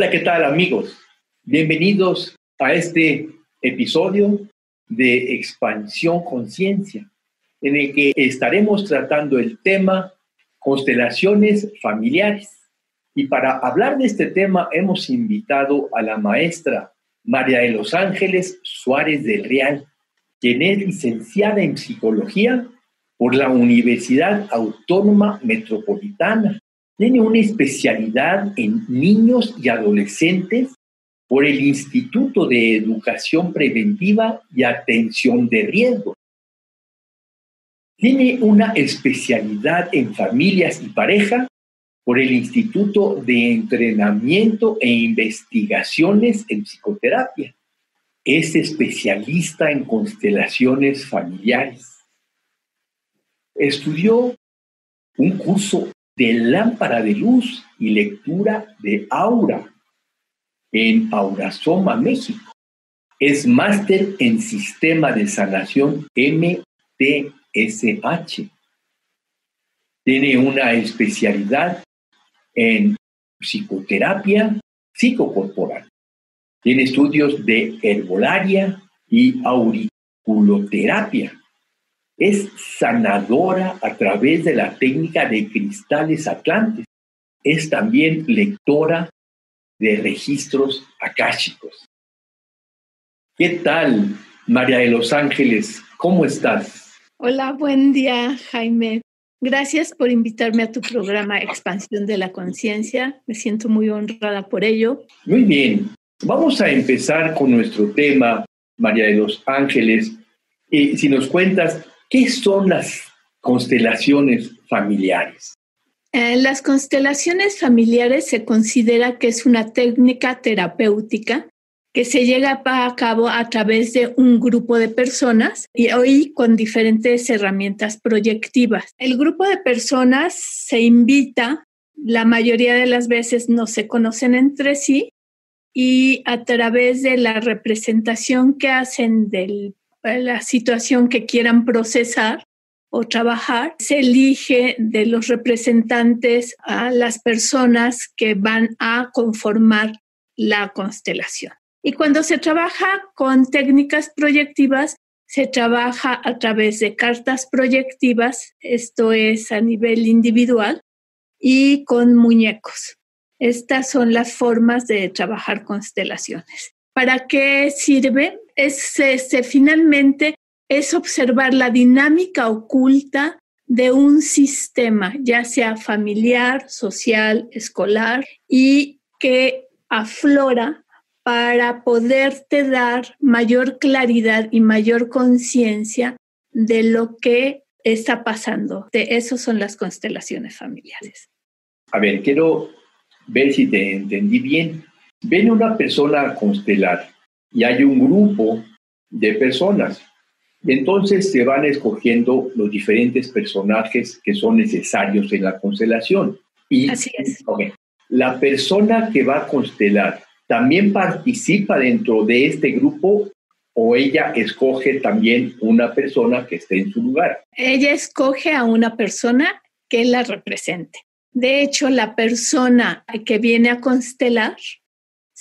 Hola, ¿qué tal amigos? Bienvenidos a este episodio de Expansión Conciencia, en el que estaremos tratando el tema constelaciones familiares. Y para hablar de este tema hemos invitado a la maestra María de los Ángeles Suárez del Real, quien es licenciada en psicología por la Universidad Autónoma Metropolitana tiene una especialidad en niños y adolescentes por el Instituto de Educación Preventiva y Atención de Riesgo. Tiene una especialidad en familias y pareja por el Instituto de Entrenamiento e Investigaciones en Psicoterapia. Es especialista en constelaciones familiares. Estudió un curso de lámpara de luz y lectura de aura en Aurasoma, México. Es máster en sistema de sanación MTSH. Tiene una especialidad en psicoterapia psicocorporal. Tiene estudios de herbolaria y auriculoterapia es sanadora a través de la técnica de cristales atlantes. Es también lectora de registros akáshicos. ¿Qué tal, María de los Ángeles? ¿Cómo estás? Hola, buen día, Jaime. Gracias por invitarme a tu programa Expansión de la Conciencia. Me siento muy honrada por ello. Muy bien. Vamos a empezar con nuestro tema, María de los Ángeles. Y si nos cuentas, ¿Qué son las constelaciones familiares? Eh, las constelaciones familiares se considera que es una técnica terapéutica que se llega a cabo a través de un grupo de personas y hoy con diferentes herramientas proyectivas. El grupo de personas se invita, la mayoría de las veces no se conocen entre sí y a través de la representación que hacen del la situación que quieran procesar o trabajar, se elige de los representantes a las personas que van a conformar la constelación. Y cuando se trabaja con técnicas proyectivas, se trabaja a través de cartas proyectivas, esto es a nivel individual, y con muñecos. Estas son las formas de trabajar constelaciones. ¿Para qué sirve? Es, este, finalmente es observar la dinámica oculta de un sistema, ya sea familiar, social, escolar, y que aflora para poderte dar mayor claridad y mayor conciencia de lo que está pasando. De eso son las constelaciones familiares. A ver, quiero ver si te entendí bien. Ven una persona a constelar y hay un grupo de personas. Y entonces se van escogiendo los diferentes personajes que son necesarios en la constelación. Y, Así es. la persona que va a constelar también participa dentro de este grupo o ella escoge también una persona que esté en su lugar. Ella escoge a una persona que la represente. De hecho, la persona que viene a constelar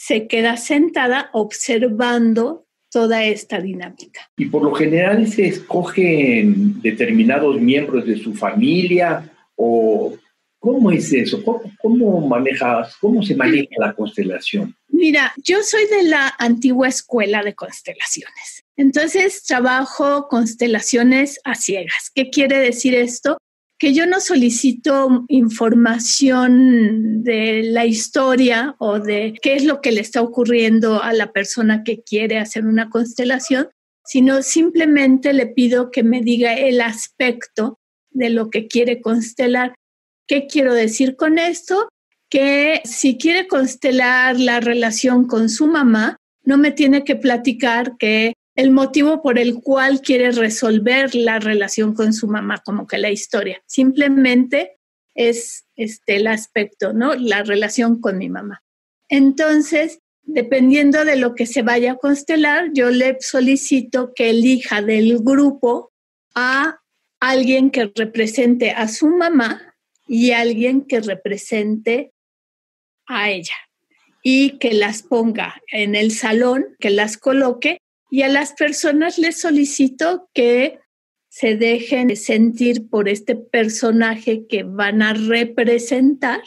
se queda sentada observando toda esta dinámica. Y por lo general se escogen determinados miembros de su familia o ¿cómo es eso? ¿Cómo, manejas, cómo se maneja la constelación? Mira, yo soy de la antigua escuela de constelaciones. Entonces trabajo constelaciones a ciegas. ¿Qué quiere decir esto? Que yo no solicito información de la historia o de qué es lo que le está ocurriendo a la persona que quiere hacer una constelación, sino simplemente le pido que me diga el aspecto de lo que quiere constelar. ¿Qué quiero decir con esto? que si quiere constelar la relación con su mamá, no me tiene que platicar que el motivo por el cual quiere resolver la relación con su mamá, como que la historia. Simplemente es este, el aspecto, ¿no? La relación con mi mamá. Entonces, dependiendo de lo que se vaya a constelar, yo le solicito que elija del grupo a alguien que represente a su mamá y alguien que represente a ella y que las ponga en el salón, que las coloque y a las personas les solicito que se dejen sentir por este personaje que van a representar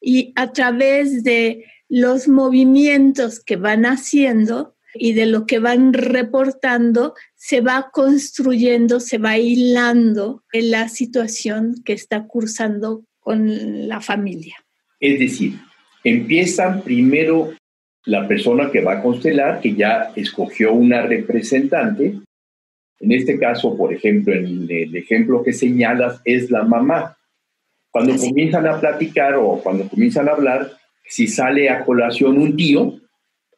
y a través de los movimientos que van haciendo y de lo que van reportando, se va construyendo, se va hilando en la situación que está cursando con la familia. Es decir, empiezan primero la persona que va a constelar, que ya escogió una representante. En este caso, por ejemplo, en el ejemplo que señalas, es la mamá. Cuando comienzan a platicar o cuando comienzan a hablar, si sale a colación un tío,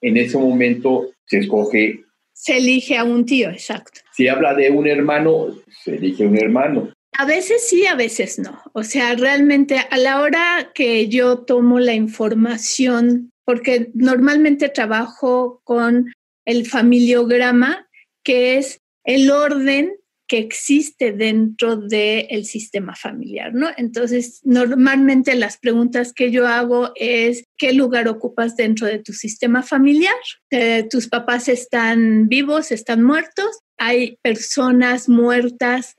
en ese momento se escoge. Se elige a un tío, exacto. Si habla de un hermano, se elige un hermano. A veces sí, a veces no. O sea, realmente a la hora que yo tomo la información, porque normalmente trabajo con el familiograma, que es el orden que existe dentro del sistema familiar, ¿no? Entonces, normalmente las preguntas que yo hago es, ¿qué lugar ocupas dentro de tu sistema familiar? Eh, ¿Tus papás están vivos, están muertos? ¿Hay personas muertas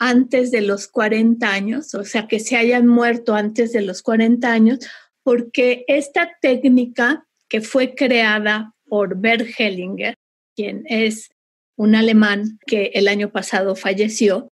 antes de los 40 años? O sea, que se hayan muerto antes de los 40 años, porque esta técnica que fue creada por Bert Hellinger, quien es un alemán que el año pasado falleció,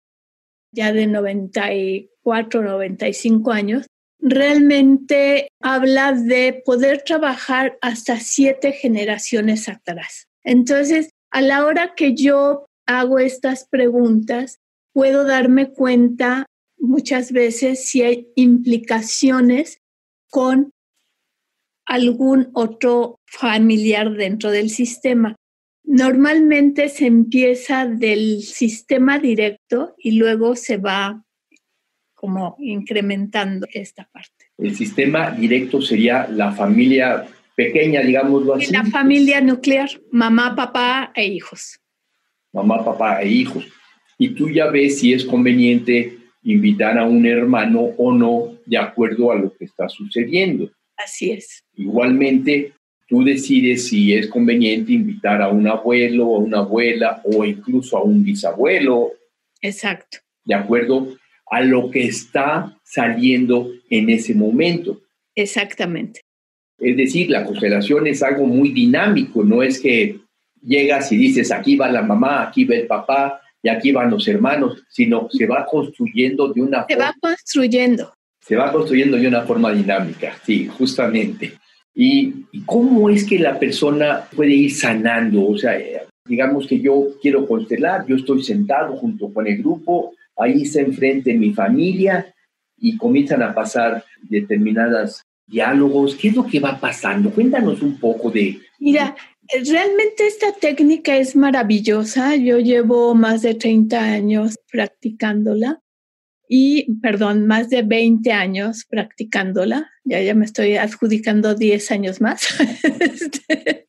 ya de 94, 95 años, realmente habla de poder trabajar hasta siete generaciones atrás. Entonces, a la hora que yo hago estas preguntas, puedo darme cuenta muchas veces si hay implicaciones con algún otro familiar dentro del sistema. Normalmente se empieza del sistema directo y luego se va como incrementando esta parte. El sistema directo sería la familia pequeña, digámoslo así. La familia nuclear, mamá, papá e hijos. Mamá, papá e hijos. Y tú ya ves si es conveniente invitar a un hermano o no de acuerdo a lo que está sucediendo. Así es. Igualmente, tú decides si es conveniente invitar a un abuelo o a una abuela o incluso a un bisabuelo. Exacto. De acuerdo a lo que está saliendo en ese momento. Exactamente. Es decir, la constelación es algo muy dinámico, no es que llegas y dices, aquí va la mamá, aquí va el papá y aquí van los hermanos, sino se va construyendo de una se forma. Se va construyendo. Se va construyendo de una forma dinámica, sí, justamente. ¿Y, cómo es que la persona puede ir sanando? O sea, eh, digamos que yo quiero constelar, yo estoy sentado junto con el grupo, ahí está enfrente mi familia y comienzan a pasar determinados diálogos. ¿Qué es lo que va pasando? Cuéntanos un poco de... Mira, realmente esta técnica es maravillosa. Yo llevo más de 30 años practicándola y, perdón, más de 20 años practicándola. Ya, ya me estoy adjudicando 10 años más. Este,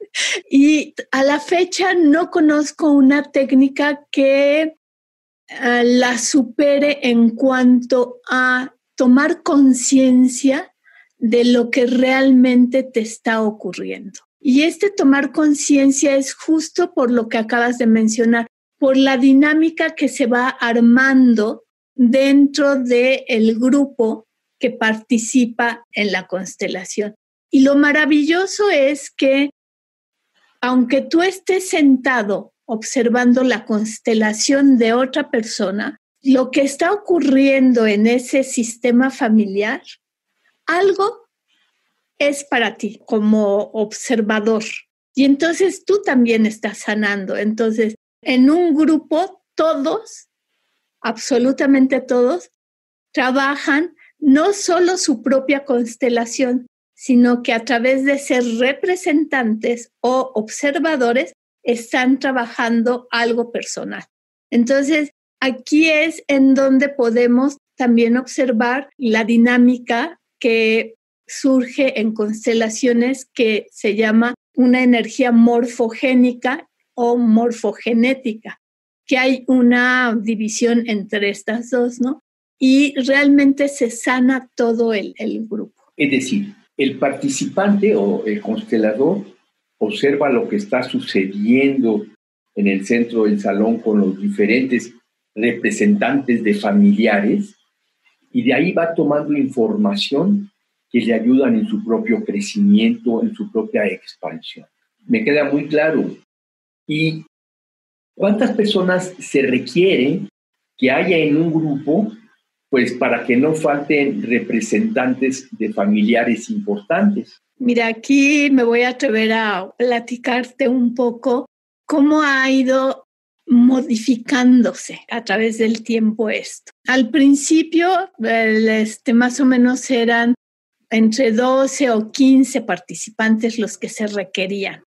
y a la fecha no conozco una técnica que eh, la supere en cuanto a tomar conciencia de lo que realmente te está ocurriendo. Y este tomar conciencia es justo por lo que acabas de mencionar, por la dinámica que se va armando dentro del el grupo que participa en la constelación. Y lo maravilloso es que aunque tú estés sentado observando la constelación de otra persona, lo que está ocurriendo en ese sistema familiar, algo es para ti como observador. Y entonces tú también estás sanando. Entonces, en un grupo, todos absolutamente todos, trabajan no solo su propia constelación, sino que a través de ser representantes o observadores están trabajando algo personal. Entonces, aquí es en donde podemos también observar la dinámica que surge en constelaciones que se llama una energía morfogénica o morfogenética, que hay una división entre estas dos, ¿no? Y realmente se sana todo el, grupo. Es decir, el participante o el constelador observa lo que está sucediendo en el centro del salón con los diferentes representantes de familiares y de ahí va tomando información que le ayudan en su propio crecimiento, en su propia expansión. Me queda muy claro. ¿Y cuántas personas se requiere que haya en un grupo pues para que no falten representantes de familiares importantes. Mira, aquí me voy a atrever a platicarte un poco cómo ha ido modificándose a través del tiempo esto. Al principio, este, más o menos eran entre 12 o 15 participantes los que se requerían.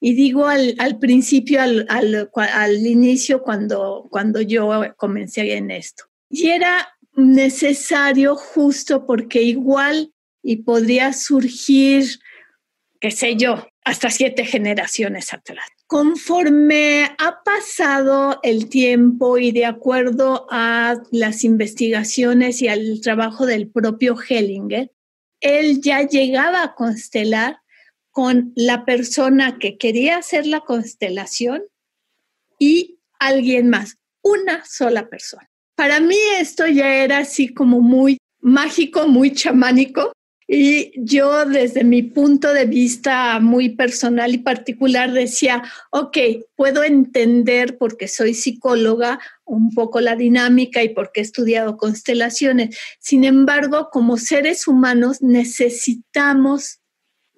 Y digo al, principio, al, al, inicio, cuando, cuando yo comencé en esto. Y era necesario justo porque igual y podría surgir, qué sé yo, hasta siete generaciones atrás. Conforme ha pasado el tiempo y de acuerdo a las investigaciones y al trabajo del propio Hellinger, él ya llegaba a constelar con la persona que quería hacer la constelación y alguien más, una sola persona. Para mí esto ya era así como muy mágico, muy chamánico. Y yo desde mi punto de vista muy personal y particular decía, ok, puedo entender porque soy psicóloga un poco la dinámica y porque he estudiado constelaciones. Sin embargo, como seres humanos necesitamos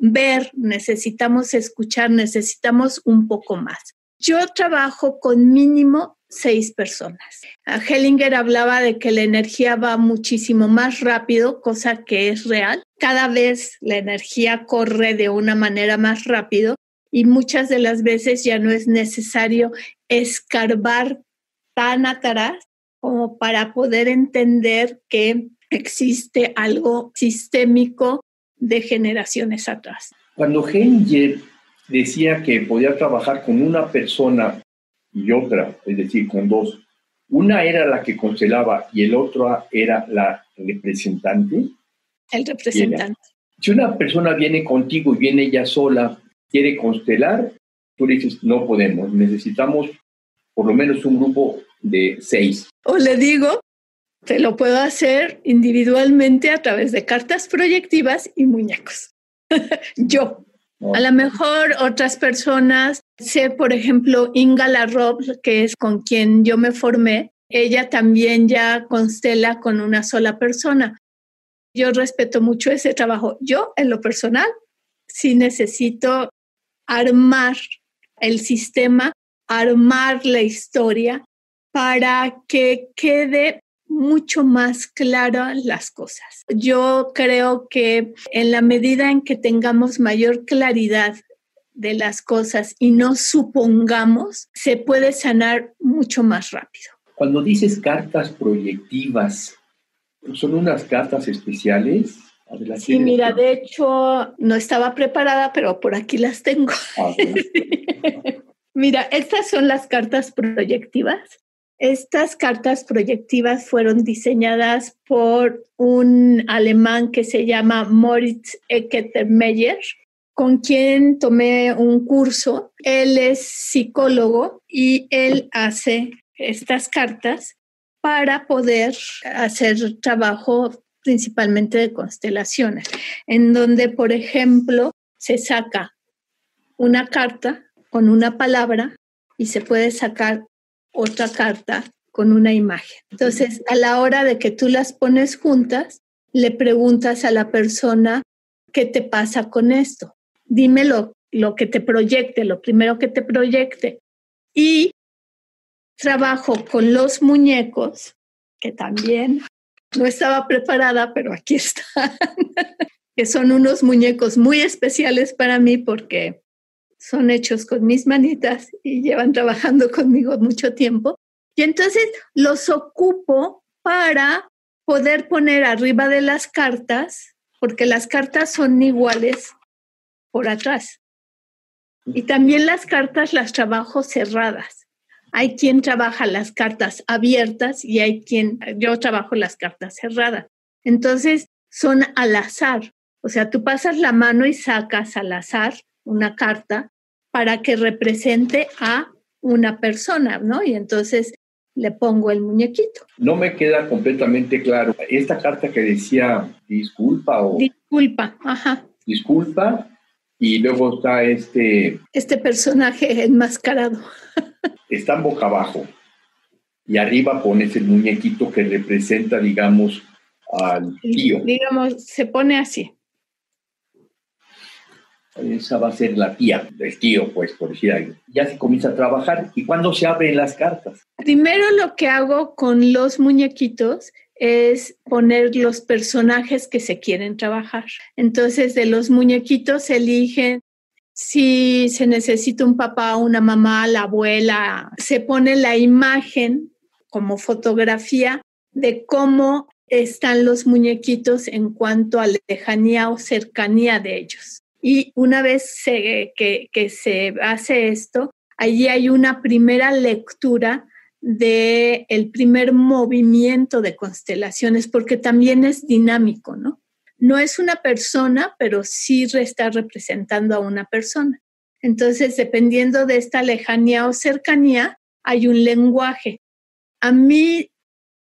ver, necesitamos escuchar, necesitamos un poco más. Yo trabajo con mínimo seis personas. Hellinger hablaba de que la energía va muchísimo más rápido, cosa que es real. Cada vez la energía corre de una manera más rápido y muchas de las veces ya no es necesario escarbar tan atrás como para poder entender que existe algo sistémico de generaciones atrás. Cuando Hellinger decía que podía trabajar con una persona y otra, es decir, con dos. Una era la que constelaba y el otro era la representante. El representante. Si una persona viene contigo y viene ella sola, quiere constelar, tú le dices, no podemos, necesitamos por lo menos un grupo de seis. O le digo, te lo puedo hacer individualmente a través de cartas proyectivas y muñecos. Yo. A lo mejor otras personas, sé por ejemplo Inga Larrob, que es con quien yo me formé, ella también ya constela con una sola persona. Yo respeto mucho ese trabajo. Yo, en lo personal, sí necesito armar el sistema, armar la historia para que quede mucho más claras las cosas. Yo creo que en la medida en que tengamos mayor claridad de las cosas y no supongamos, se puede sanar mucho más rápido. Cuando dices cartas proyectivas, ¿son unas cartas especiales? Sí, mira, de hecho no estaba preparada, pero por aquí las tengo. Ah, mira, estas son las cartas proyectivas. Estas cartas proyectivas fueron diseñadas por un alemán que se llama Moritz Ecketermeyer, con quien tomé un curso. Él es psicólogo y él hace estas cartas para poder hacer trabajo principalmente de constelaciones, en donde, por ejemplo, se saca una carta con una palabra y se puede sacar otra carta con una imagen. Entonces, a la hora de que tú las pones juntas, le preguntas a la persona, ¿qué te pasa con esto? Dímelo, lo que te proyecte, lo primero que te proyecte. Y trabajo con los muñecos, que también no estaba preparada, pero aquí están. que son unos muñecos muy especiales para mí porque son hechos con mis manitas y llevan trabajando conmigo mucho tiempo. Y entonces los ocupo para poder poner arriba de las cartas, porque las cartas son iguales por atrás. Y también las cartas las trabajo cerradas. Hay quien trabaja las cartas abiertas y hay quien, yo trabajo las cartas cerradas. Entonces, son al azar. O sea, tú pasas la mano y sacas al azar una carta para que represente a una persona, ¿no? Y entonces le pongo el muñequito. No me queda completamente claro. Esta carta que decía disculpa o... Disculpa, ajá. Disculpa, y luego está este... Este personaje enmascarado. está boca abajo. Y arriba pones el muñequito que representa, digamos, al tío. Digamos, se pone así. Esa va a ser la tía del tío, pues, por decir algo. Ya se comienza a trabajar. ¿Y cuándo se abren las cartas? Primero lo que hago con los muñequitos es poner los personajes que se quieren trabajar. Entonces, de los muñequitos se eligen si se necesita un papá, una mamá, la abuela, se pone la imagen como fotografía de cómo están los muñequitos en cuanto a lejanía o cercanía de ellos. Y una vez que, se hace esto, allí hay una primera lectura de el primer movimiento de constelaciones, porque también es dinámico, ¿no? No es una persona, pero sí está representando a una persona. Entonces, dependiendo de esta lejanía o cercanía, hay un lenguaje. A mí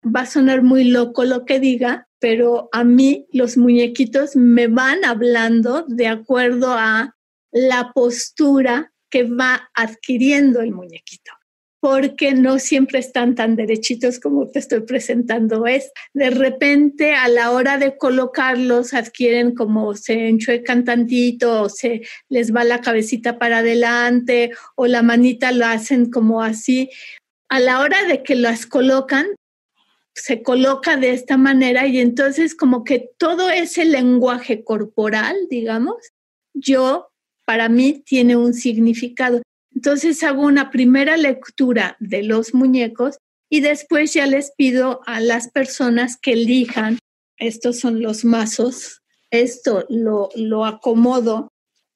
va a sonar muy loco lo que diga, pero a mí los muñequitos me van hablando de acuerdo a la postura que va adquiriendo el muñequito porque no siempre están tan derechitos como te estoy presentando es. De repente, a la hora de colocarlos, adquieren como se enchuecan tantito, o se les va la cabecita para adelante, o la manita lo hacen como así. A la hora de que las colocan, se coloca de esta manera y entonces como que todo ese lenguaje corporal, digamos, yo, para mí, tiene un significado. Entonces hago una primera lectura de los muñecos y después ya les pido a las personas que elijan, estos son los mazos, esto lo, lo acomodo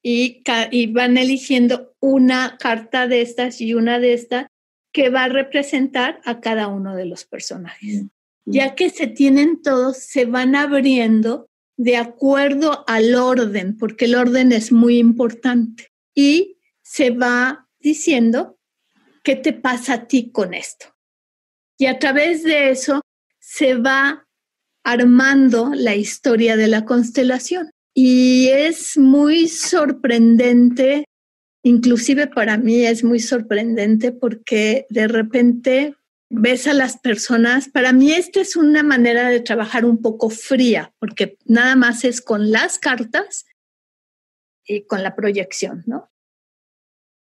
y, y van eligiendo una carta de estas y una de estas que va a representar a cada uno de los personajes. Ya que se tienen todos, se van abriendo de acuerdo al orden, porque el orden es muy importante. Y se va diciendo, ¿qué te pasa a ti con esto? Y a través de eso se va armando la historia de la constelación. Y es muy sorprendente, inclusive para mí es muy sorprendente porque de repente ves a las personas, para mí esta es una manera de trabajar un poco fría, porque nada más es con las cartas y con la proyección, ¿no?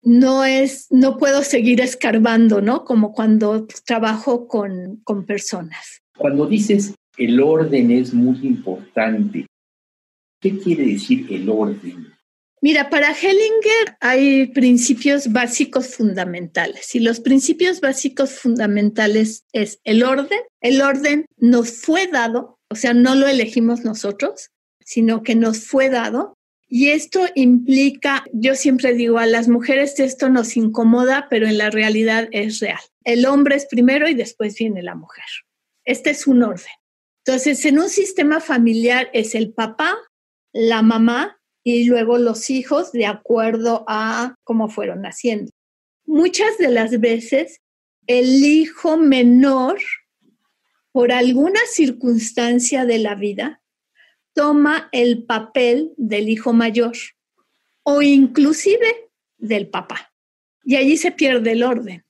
no es, no puedo seguir escarbando, ¿no? Como cuando trabajo con, con personas. Cuando dices el orden es muy importante, ¿qué quiere decir el orden? Mira, para Hellinger hay principios básicos fundamentales y los principios básicos fundamentales es el orden. El orden nos fue dado, o sea, no lo elegimos nosotros, sino que nos fue dado y esto implica, yo siempre digo, a las mujeres esto nos incomoda, pero en la realidad es real. El hombre es primero y después viene la mujer. Este es un orden. Entonces, en un sistema familiar es el papá, la mamá y luego los hijos de acuerdo a cómo fueron naciendo. Muchas de las veces el hijo menor, por alguna circunstancia de la vida, toma el papel del hijo mayor o inclusive del papá. Y allí se pierde el orden.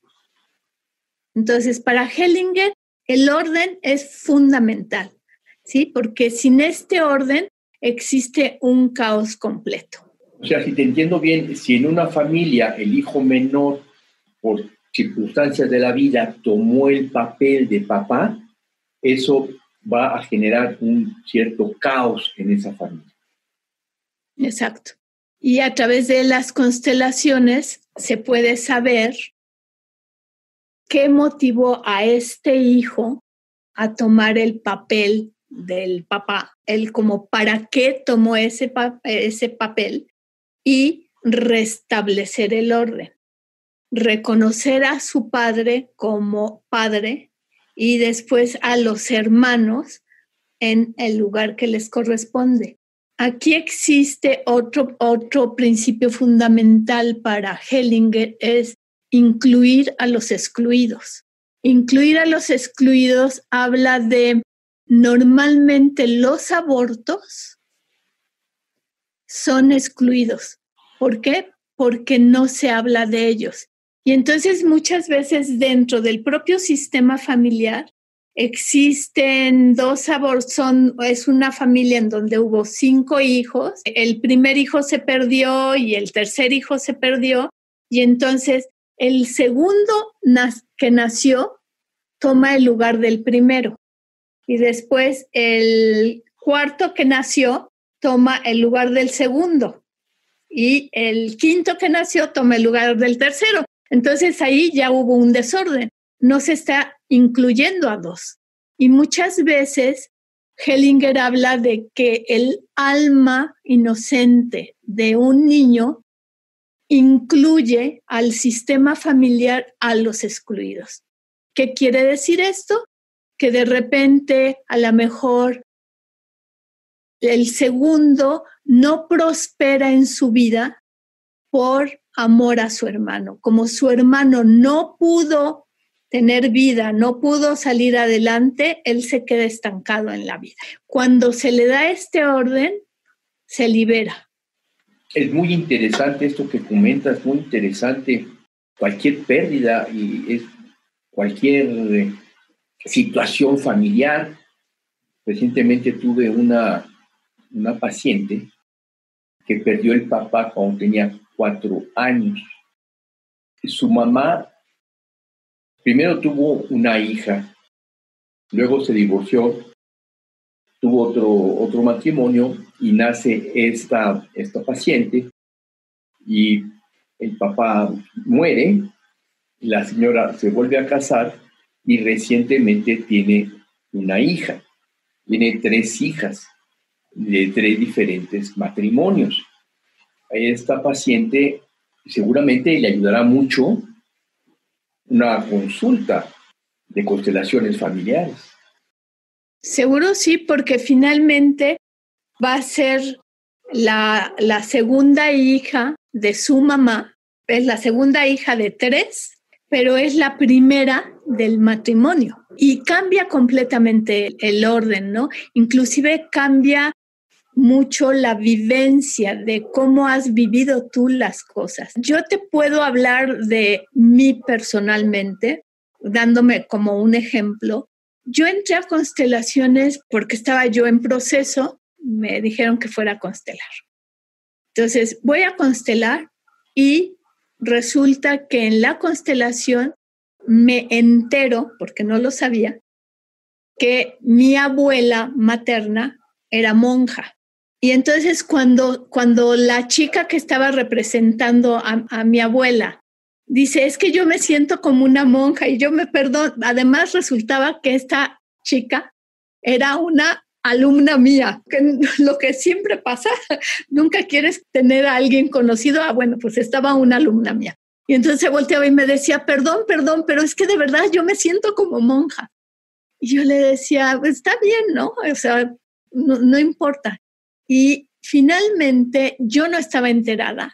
Entonces, para Hellinger, el orden es fundamental, ¿sí? Porque sin este orden existe un caos completo. O sea, si te entiendo bien, si en una familia el hijo menor, por circunstancias de la vida, tomó el papel de papá, eso va a generar un cierto caos en esa familia. Exacto. Y a través de las constelaciones se puede saber qué motivó a este hijo a tomar el papel del papá, él como para qué tomó ese, ese papel y restablecer el orden, reconocer a su padre como padre y después a los hermanos en el lugar que les corresponde. Aquí existe otro, otro principio fundamental para Hellinger, es incluir a los excluidos. Incluir a los excluidos habla de normalmente los abortos son excluidos. ¿Por qué? Porque no se habla de ellos. Y entonces muchas veces dentro del propio sistema familiar existen dos abortos, es una familia en donde hubo cinco hijos, el primer hijo se perdió y el tercer hijo se perdió, y entonces el segundo que nació toma el lugar del primero y después el cuarto que nació toma el lugar del segundo y el quinto que nació toma el lugar del tercero. Entonces ahí ya hubo un desorden, no se está incluyendo a dos. Y muchas veces Hellinger habla de que el alma inocente de un niño incluye al sistema familiar a los excluidos. ¿Qué quiere decir esto? Que de repente a lo mejor el segundo no prospera en su vida por amor a su hermano. Como su hermano no pudo tener vida, no pudo salir adelante, él se queda estancado en la vida. Cuando se le da este orden, se libera. Es muy interesante esto que comentas, muy interesante. Cualquier pérdida y es cualquier situación familiar. Recientemente tuve una, una paciente que perdió el papá cuando tenía cuatro años. Su mamá primero tuvo una hija, luego se divorció, tuvo otro, otro matrimonio y nace esta, esta paciente y el papá muere, la señora se vuelve a casar y recientemente tiene una hija. Tiene tres hijas de tres diferentes matrimonios. A esta paciente seguramente le ayudará mucho una consulta de constelaciones familiares. Seguro sí, porque finalmente va a ser la, la segunda hija de su mamá, es la segunda hija de tres pero es la primera del matrimonio y cambia completamente el orden, ¿no? Inclusive cambia mucho la vivencia de cómo has vivido tú las cosas. Yo te puedo hablar de mí personalmente, dándome como un ejemplo. Yo entré a constelaciones porque estaba yo en proceso, me dijeron que fuera a constelar. Entonces, voy a constelar y resulta que en la constelación me entero, porque no lo sabía, que mi abuela materna era monja. Y entonces cuando, cuando la chica que estaba representando a, a mi abuela dice, es que yo me siento como una monja y yo me perdono, además resultaba que esta chica era una alumna mía, que lo que siempre pasa, nunca quieres tener a alguien conocido, ah, bueno, pues estaba una alumna mía. Y entonces se volteaba y me decía, perdón, perdón, pero es que de verdad yo me siento como monja. Y yo le decía, pues está bien, ¿no? O sea, no, no importa. Y finalmente yo no estaba enterada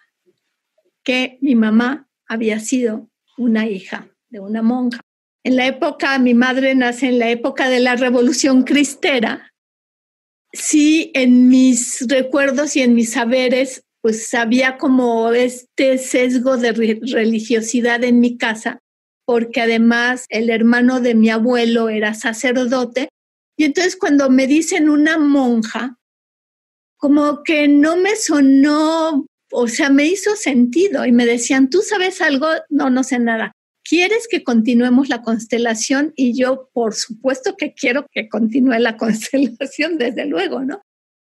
que mi mamá había sido una hija de una monja. En la época, mi madre nace en la época de la Revolución Cristera, sí en mis recuerdos y en mis saberes, pues había como este sesgo de religiosidad en mi casa, porque además el hermano de mi abuelo era sacerdote. Y entonces cuando me dicen una monja, como que no me sonó, o sea, me hizo sentido y me decían, ¿tú sabes algo? No, no sé nada. ¿Quieres que continuemos la constelación? Y yo, por supuesto que quiero que continúe la constelación, desde luego, ¿no?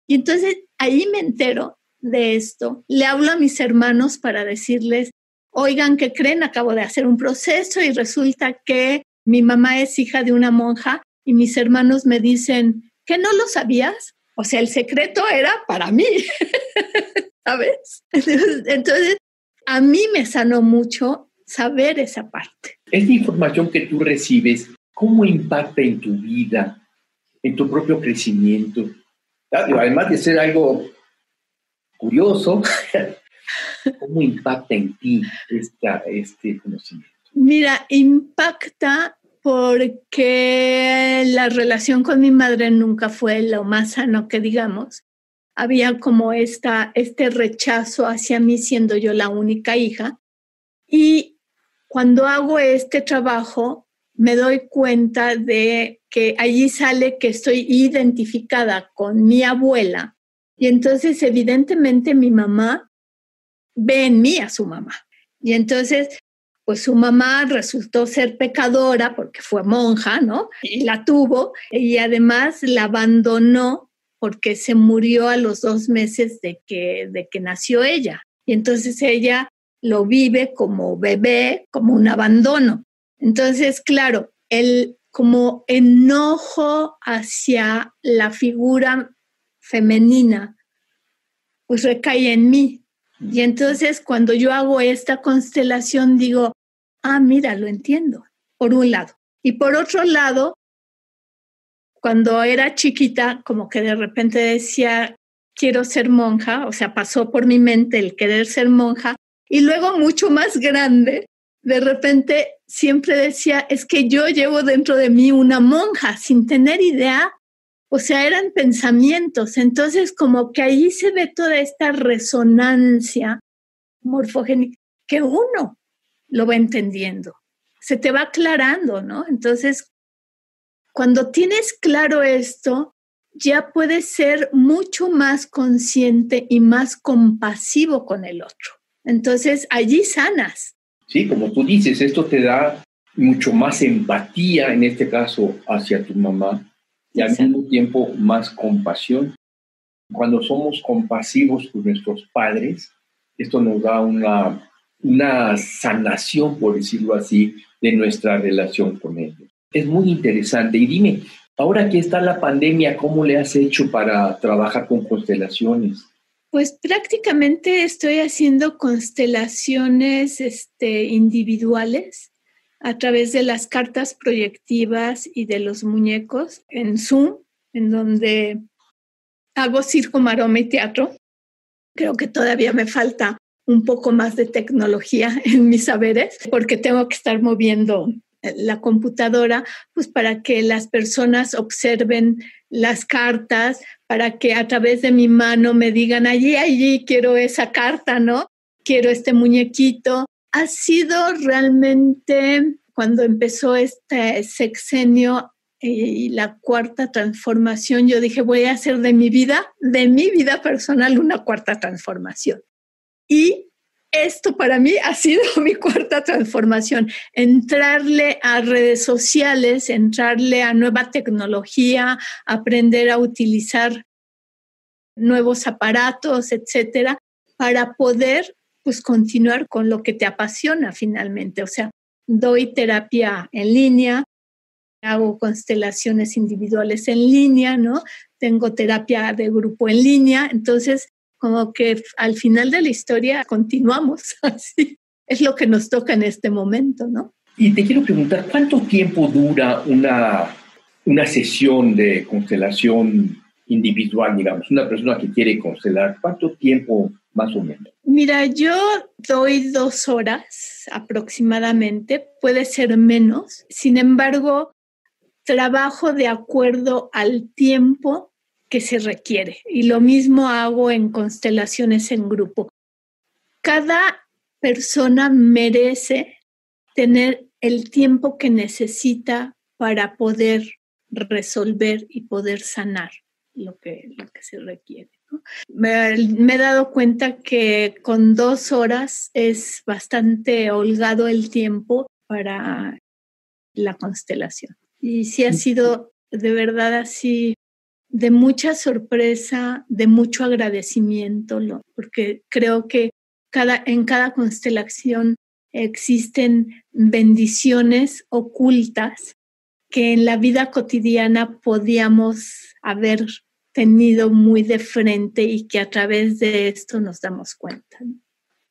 Y entonces ahí me entero de esto, le hablo a mis hermanos para decirles, oigan, ¿qué creen? Acabo de hacer un proceso y resulta que mi mamá es hija de una monja y mis hermanos me dicen, ¿que no lo sabías? O sea, el secreto era para mí, ¿sabes? Entonces, a mí me sanó mucho saber esa parte. Esta información que tú recibes, ¿cómo impacta en tu vida, en tu propio crecimiento? Además de ser algo curioso, ¿cómo impacta en ti este conocimiento? Mira, impacta porque la relación con mi madre nunca fue lo más sano que digamos. Había como esta, este rechazo hacia mí siendo yo la única hija. Y cuando hago este trabajo, me doy cuenta de que allí sale que estoy identificada con mi abuela y entonces evidentemente mi mamá ve en mí a su mamá. Y entonces, pues su mamá resultó ser pecadora porque fue monja, ¿no? Y la tuvo y además la abandonó porque se murió a los dos meses de que, de que nació ella. Y entonces ella lo vive como bebé, como un abandono. Entonces, claro, el como enojo hacia la figura femenina, pues recae en mí. Y entonces cuando yo hago esta constelación digo, ah, mira, lo entiendo, por un lado. Y por otro lado, cuando era chiquita, como que de repente decía, quiero ser monja, o sea, pasó por mi mente el querer ser monja, y luego mucho más grande, de repente siempre decía, es que yo llevo dentro de mí una monja, sin tener idea o sea, eran pensamientos. Entonces, como que ahí se ve toda esta resonancia morfogénica que uno lo va entendiendo. Se te va aclarando, ¿no? Entonces, cuando tienes claro esto, ya puedes ser mucho más consciente y más compasivo con el otro. Entonces, allí sanas. Sí, como tú dices, esto te da mucho más empatía, en este caso, hacia tu mamá, y al mismo tiempo más compasión. Cuando somos compasivos con nuestros padres, esto nos da una, una sanación, por decirlo así, de nuestra relación con ellos. Es muy interesante. Y dime, ahora que está la pandemia, ¿cómo le has hecho para trabajar con constelaciones? Pues prácticamente estoy haciendo constelaciones este, individuales a través de las cartas proyectivas y de los muñecos en Zoom, en donde hago circo, maroma y teatro. Creo que todavía me falta un poco más de tecnología en mis saberes, porque tengo que estar moviendo la computadora, pues para que las personas observen las cartas, para que a través de mi mano me digan, allí, allí quiero esa carta, ¿no? Quiero este muñequito, ha sido realmente cuando empezó este sexenio y la cuarta transformación, yo dije, voy a hacer de mi vida, de mi vida personal, una cuarta transformación. Y esto para mí ha sido mi cuarta transformación, entrarle a redes sociales, entrarle a nueva tecnología, aprender a utilizar nuevos aparatos, etcétera, para poder pues continuar con lo que te apasiona finalmente. O sea, doy terapia en línea, hago constelaciones individuales en línea, ¿no? Tengo terapia de grupo en línea, entonces como que al final de la historia continuamos así. Es lo que nos toca en este momento, ¿no? Y te quiero preguntar, ¿cuánto tiempo dura una, una sesión de constelación individual, digamos? Una persona que quiere constelar, ¿cuánto tiempo más o menos? Mira, yo doy dos horas aproximadamente, puede ser menos. Sin embargo, trabajo de acuerdo al tiempo que se requiere. Y lo mismo hago en constelaciones en grupo. Cada persona merece tener el tiempo que necesita para poder resolver y poder sanar lo que, lo que se requiere. Me, he dado cuenta que con dos horas es bastante holgado el tiempo para la constelación. Y sí ha sido de verdad así de mucha sorpresa, de mucho agradecimiento, porque creo que cada, en cada constelación existen bendiciones ocultas que en la vida cotidiana podíamos haber tenido muy de frente y que a través de esto nos damos cuenta.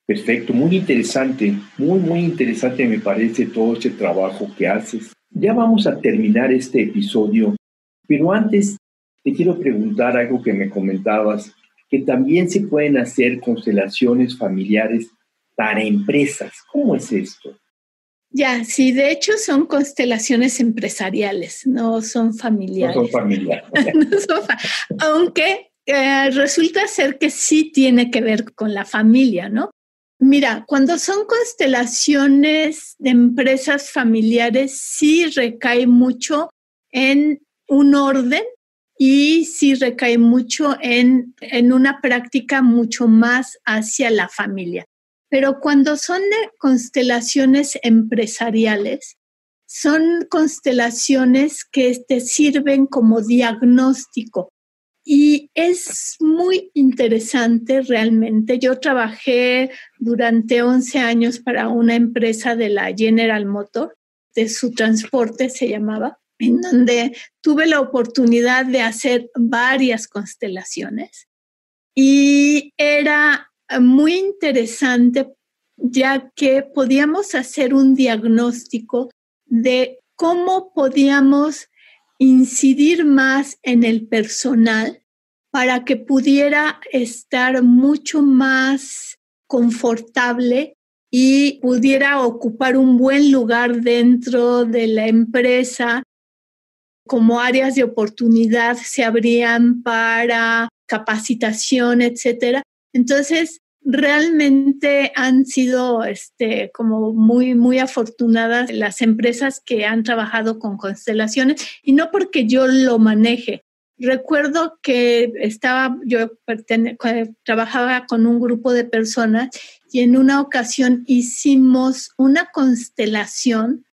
Perfecto, muy interesante, muy, muy interesante me parece todo este trabajo que haces. Ya vamos a terminar este episodio, pero antes te quiero preguntar algo que me comentabas, que también se pueden hacer constelaciones familiares para empresas. ¿Cómo es esto? Ya, sí, de hecho son constelaciones empresariales, no son familiares. No son familiares. aunque eh, resulta ser que sí tiene que ver con la familia, ¿no? Mira, cuando son constelaciones de empresas familiares, sí recae mucho en un orden y sí recae mucho en, en una práctica mucho más hacia la familia. Pero cuando son constelaciones empresariales, son constelaciones que te sirven como diagnóstico. Y es muy interesante realmente. Yo trabajé durante 11 años para una empresa de la General Motor, de su transporte se llamaba, en donde tuve la oportunidad de hacer varias constelaciones. Y era muy interesante ya que podíamos hacer un diagnóstico de cómo podíamos incidir más en el personal para que pudiera estar mucho más confortable y pudiera ocupar un buen lugar dentro de la empresa, como áreas de oportunidad se abrían para capacitación, etcétera. Entonces, realmente han sido este, como muy, muy afortunadas las empresas que han trabajado con constelaciones y no porque yo lo maneje. Recuerdo que estaba, yo trabajaba con un grupo de personas y en una ocasión hicimos una constelación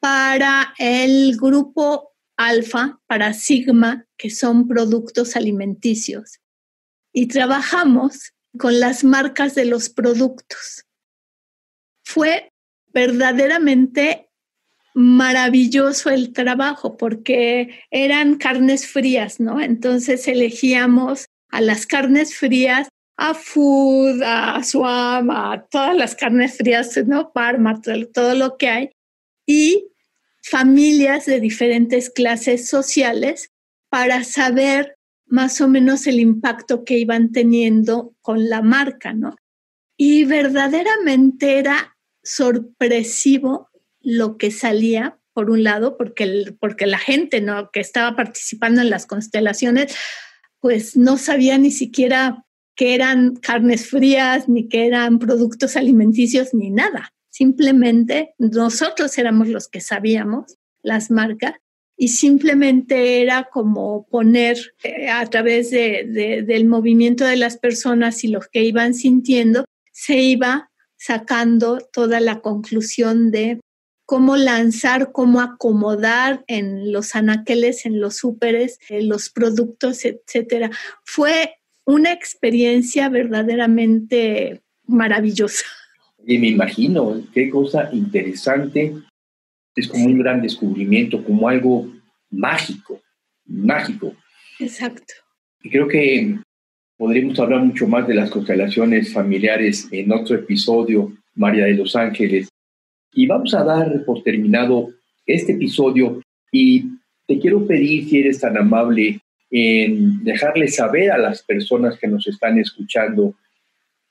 para el grupo alfa, para Sigma, que son productos alimenticios. Y trabajamos con las marcas de los productos. Fue verdaderamente maravilloso el trabajo porque eran carnes frías, ¿no? Entonces elegíamos a las carnes frías, a Food, a Swam, a todas las carnes frías, ¿no? Parma, todo lo que hay. Y familias de diferentes clases sociales para saber más o menos el impacto que iban teniendo con la marca, ¿no? Y verdaderamente era sorpresivo lo que salía, por un lado, porque, porque la gente ¿no? que estaba participando en las constelaciones, pues no sabía ni siquiera que eran carnes frías, ni que eran productos alimenticios, ni nada. Simplemente nosotros éramos los que sabíamos las marcas y simplemente era como poner eh, a través de, del movimiento de las personas y lo que iban sintiendo, se iba sacando toda la conclusión de cómo lanzar, cómo acomodar en los anaqueles, en los súperes, en los productos, etcétera. Fue una experiencia verdaderamente maravillosa. Y me imagino, qué cosa interesante es como un gran descubrimiento, como algo mágico, mágico. Exacto. Y creo que podríamos hablar mucho más de las constelaciones familiares en otro episodio, María de los Ángeles. Y vamos a dar por terminado este episodio y te quiero pedir, si eres tan amable, en dejarle saber a las personas que nos están escuchando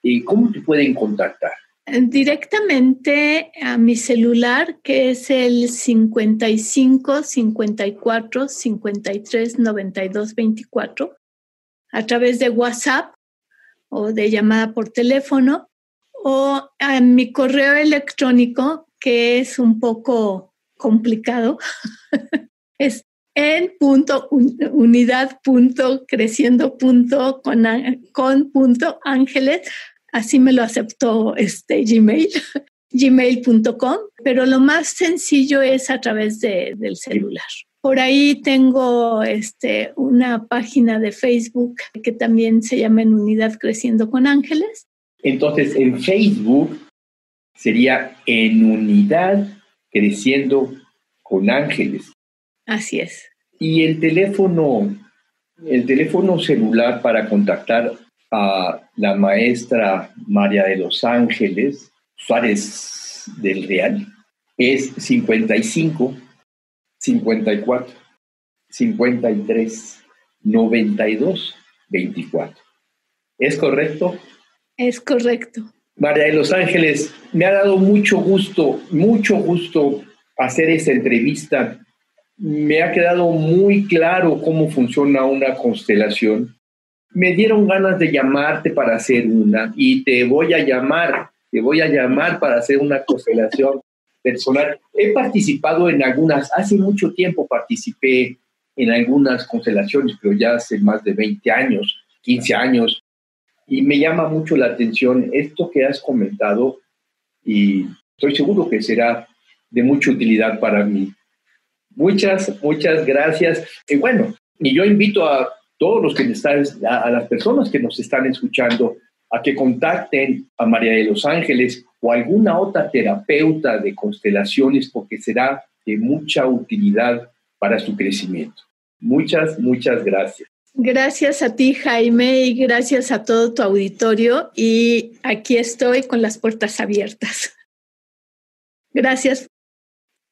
y eh, cómo te pueden contactar directamente a mi celular, que es el 55 54 53 92 24, a través de WhatsApp o de llamada por teléfono, o a mi correo electrónico, que es un poco complicado, es en punto unidad punto creciendo punto con, con punto ángeles así me lo aceptó este Gmail, gmail.com, pero lo más sencillo es a través de, del celular. Por ahí tengo este, una página de Facebook que también se llama En Unidad Creciendo con Ángeles. Entonces, en Facebook sería En Unidad Creciendo con Ángeles. Así es. Y el teléfono, el teléfono celular para contactar a la maestra María de los Ángeles Suárez del Real es 55 54 53 92 24. ¿Es correcto? Es correcto. María de los Ángeles, me ha dado mucho gusto, mucho gusto hacer esta entrevista. Me ha quedado muy claro cómo funciona una constelación. Me dieron ganas de llamarte para hacer una y te voy a llamar, te voy a llamar para hacer una constelación personal. He participado en algunas, hace mucho tiempo participé en algunas constelaciones, pero ya hace más de 20 años, 15 años, y me llama mucho la atención esto que has comentado y estoy seguro que será de mucha utilidad para mí. Muchas, muchas gracias. Y bueno, y yo invito a todos los que están, a las personas que nos están escuchando, a que contacten a María de los Ángeles o alguna otra terapeuta de constelaciones porque será de mucha utilidad para su crecimiento. Muchas, muchas gracias. Gracias a ti, Jaime, y gracias a todo tu auditorio. Y aquí estoy con las puertas abiertas. Gracias.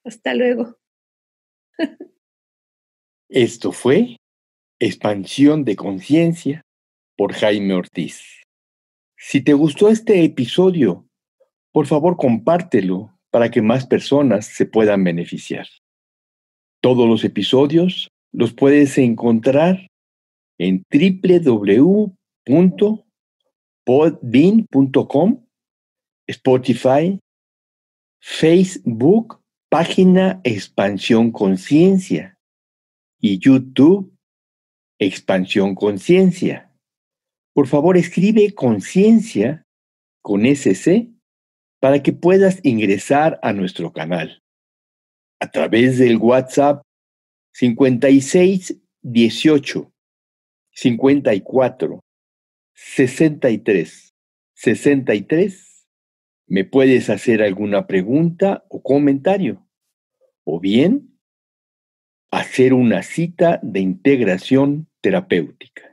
Hasta luego. Esto fue Expansión de Conciencia por Jaime Ortiz. Si te gustó este episodio, por favor compártelo para que más personas se puedan beneficiar. Todos los episodios los puedes encontrar en www.podbean.com, Spotify, Facebook, página Expansión Conciencia y YouTube Expansión Conciencia. Por favor, escribe conciencia con SC para que puedas ingresar a nuestro canal. A través del WhatsApp 56 18 54 63 63 me puedes hacer alguna pregunta o comentario o bien hacer una cita de integración terapéutica.